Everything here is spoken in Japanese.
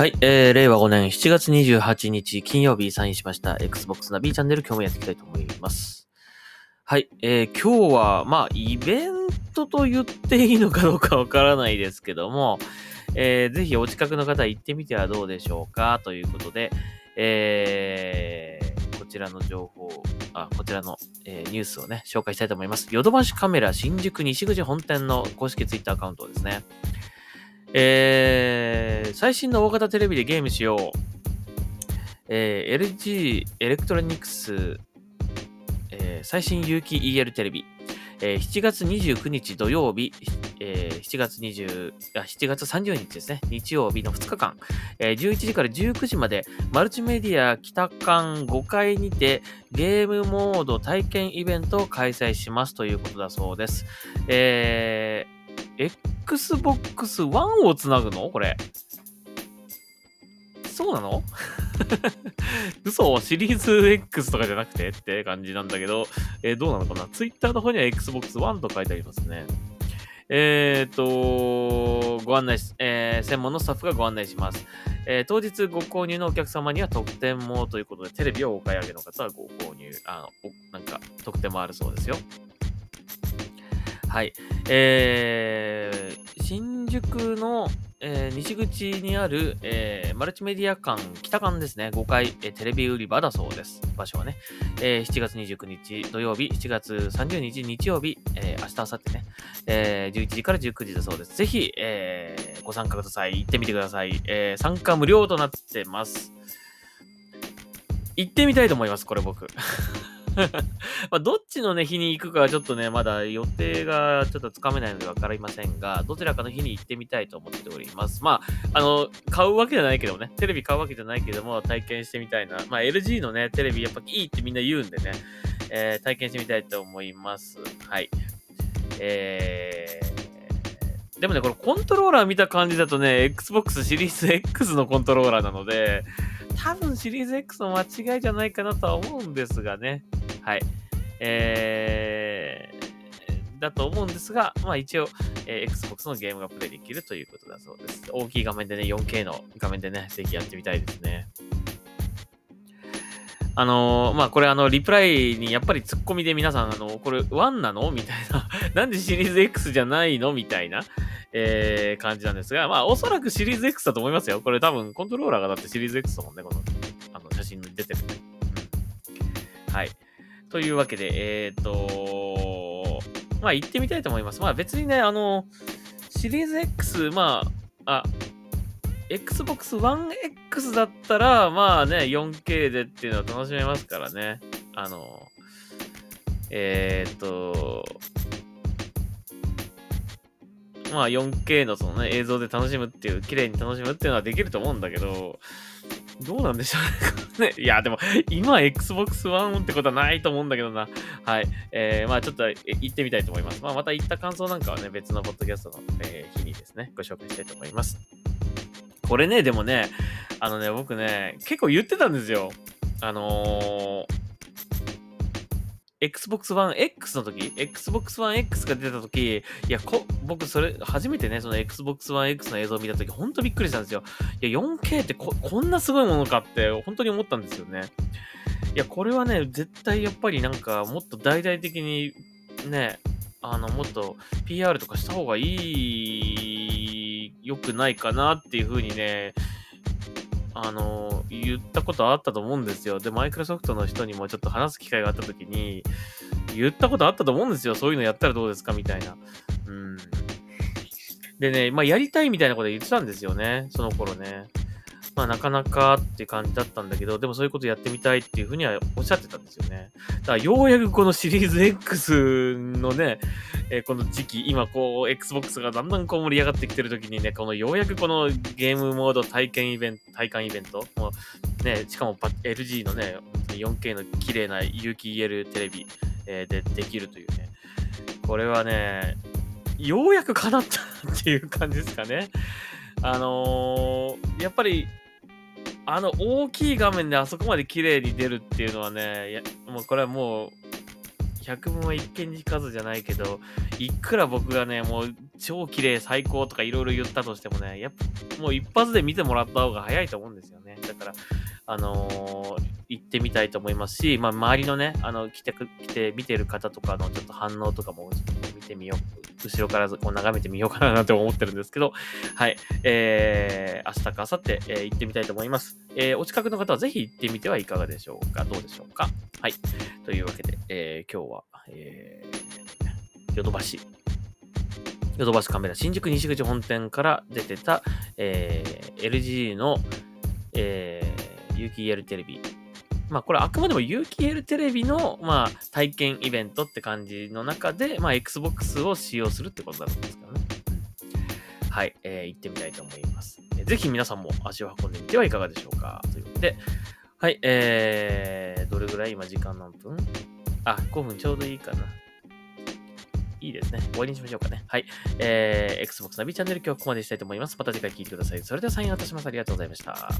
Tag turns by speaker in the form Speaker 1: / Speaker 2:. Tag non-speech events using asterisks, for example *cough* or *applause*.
Speaker 1: はい、えー、令和5年7月28日金曜日サインしました Xbox ナビチャンネル今日もやっていきたいと思います。はい、えー、今日は、まあ、イベントと言っていいのかどうかわからないですけども、えー、ぜひお近くの方行ってみてはどうでしょうかということで、えー、こちらの情報、あ、こちらの、えーニュースをね、紹介したいと思います。ヨドバシカメラ新宿西口本店の公式ツイッターアカウントですね。えー、最新の大型テレビでゲームしよう。えー LG エレクトロニクス、えー最新有機 EL テレビ。えー7月29日土曜日、えー7月20あ、7月30日ですね、日曜日の2日間、えー11時から19時まで、マルチメディア北館5階にて、ゲームモード体験イベントを開催しますということだそうです。えー、Xbox One をつなぐの？これ。そうなの？*laughs* 嘘シリーズ X とかじゃなくてって感じなんだけど、えーどうなのかな ?Twitter の方には Xbox One と書いてありますね。えっ、と、ご案内し、えー専門のスタッフがご案内します。えー当日ご購入のお客様には特典もということで、テレビをお買い上げの方はご購入、あの、おなんか特典もあるそうですよ。はい。えー新宿の、えー西口にある、えーマルチメディア館、北館ですね、5階、えーテレビ売り場だそうです。場所はね。えー7月29日土曜日、7月30日日曜日、えー明日、明後日ね、えー11時から19時だそうです。ぜひ、えーご参加ください。行ってみてください。えー参加無料となってます。行ってみたいと思います、これ僕。*laughs* *laughs* まあ、どっちのね、日に行くかはちょっとね、まだ予定がちょっとつかめないのでわかりませんが、どちらかの日に行ってみたいと思っております。まあ、あの、買うわけじゃないけどね、テレビ買うわけじゃないけども、体験してみたいな。まあ、LG のね、テレビやっぱいいってみんな言うんでね、えー体験してみたいと思います。はい。えー、でもね、これコントローラー見た感じだとね、Xbox シリーズ X のコントローラーなので、多分シリーズ X の間違いじゃないかなとは思うんですがね。はい。えー、だと思うんですが、まあ一応、えー Xbox のゲームがプレイできるということだそうです。大きい画面でね、4K の画面でね、ぜひやってみたいですね。あのーまあこれあの、リプライにやっぱりツッコミで皆さん、あのこれ1なの？みたいな。*laughs* なんでシリーズ X じゃないの？みたいな、えー感じなんですが、まあおそらくシリーズ X だと思いますよ。これ多分コントローラーがだってシリーズ X だもんね、この、あの写真に出てるね。うん。はい。というわけで、えっ、とまあ行ってみたいと思います。まあ別にね、あの、シリーズ X、まあ、あ、Xbox One X だったら、まあね、4K でっていうのは楽しめますからね。あの、えーっと、まあ 4K のそのね、映像で楽しむっていう、綺麗に楽しむっていうのはできると思うんだけど、どうなんでしょうね。*laughs* いや、でも、今 Xbox One ってことはないと思うんだけどな。はい。えー、まあちょっと行ってみたいと思います。まあまた行った感想なんかはね、別のポッドキャストの、えー日にですね、ご紹介したいと思います。これね、でもね、あのね、僕ね、結構言ってたんですよ。あのー、Xbox One X の時、Xbox One X が出た時、いや、こ僕、それ、初めてね、その Xbox One X の映像を見た時、ほんとびっくりしたんですよ。いや、4K ってここんなすごいものかって、本当に思ったんですよね。いや、これはね、絶対やっぱりなんか、もっと大々的に、ね、あの、もっと PR とかした方がいい、良くないかなっていう風にね、あの、言ったことあったと思うんですよ。で、マイクロソフトの人にもちょっと話す機会があった時に、言ったことあったと思うんですよ。そういうのやったらどうですか？みたいな。うん。でね、まあ、やりたいみたいなこと言ってたんですよね。その頃ね。まあ、なかなかって感じだったんだけど、でもそういうことやってみたいっていうふうにはおっしゃってたんですよね。だから、ようやくこのシリーズ X のね、えーこの時期、今こう、Xbox がだんだんこう盛り上がってきてる時にね、このようやくこのゲームモード体験イベント、体感イベント、もうね、しかも LG のね、4K の綺麗な有機 EL テレビ、えでできるというね、これはね、ようやく叶ったっていう感じですかね。あのーやっぱり、あの大きい画面であそこまで綺麗に出るっていうのはね、やもうこれはもう、百分は一見に数じゃないけど、いくら僕がね、もう超綺麗最高とかいろいろ言ったとしてもね、やっぱもう一発で見てもらった方が早いと思うんですよね。だから、あのー、行ってみたいと思いますし、まあ、周りのね、あの、来て、来て見てる方とかのちょっと反応とかもてみよう。後ろからこう眺めてみようかなと思ってるんですけど、はい。えー、明日か明後日、えー、行ってみたいと思います。えー、お近くの方はぜひ行ってみてはいかがでしょうかどうでしょうかはい。というわけで、えー、今日は、えー、ヨドバシヨドバシカメラ新宿西口本店から出てた、えー、LG の、えー、有機 EL テレビ。まあこれあくまでも有機 EL テレビの、まあ、体験イベントって感じの中で、まあ Xbox を使用するってことだと思うんですけどね。はい、えー、行ってみたいと思います。ぜひ皆さんも足を運んでみてはいかがでしょうか。ということで、はい、えー、どれぐらい今時間何分？あ、5分ちょうどいいかな。いいですね。終わりにしましょうかね。はい。えー、Xbox ナビチャンネル今日はここまでしたいと思います。また次回聞いてください。それではサインを渡します。ありがとうございました。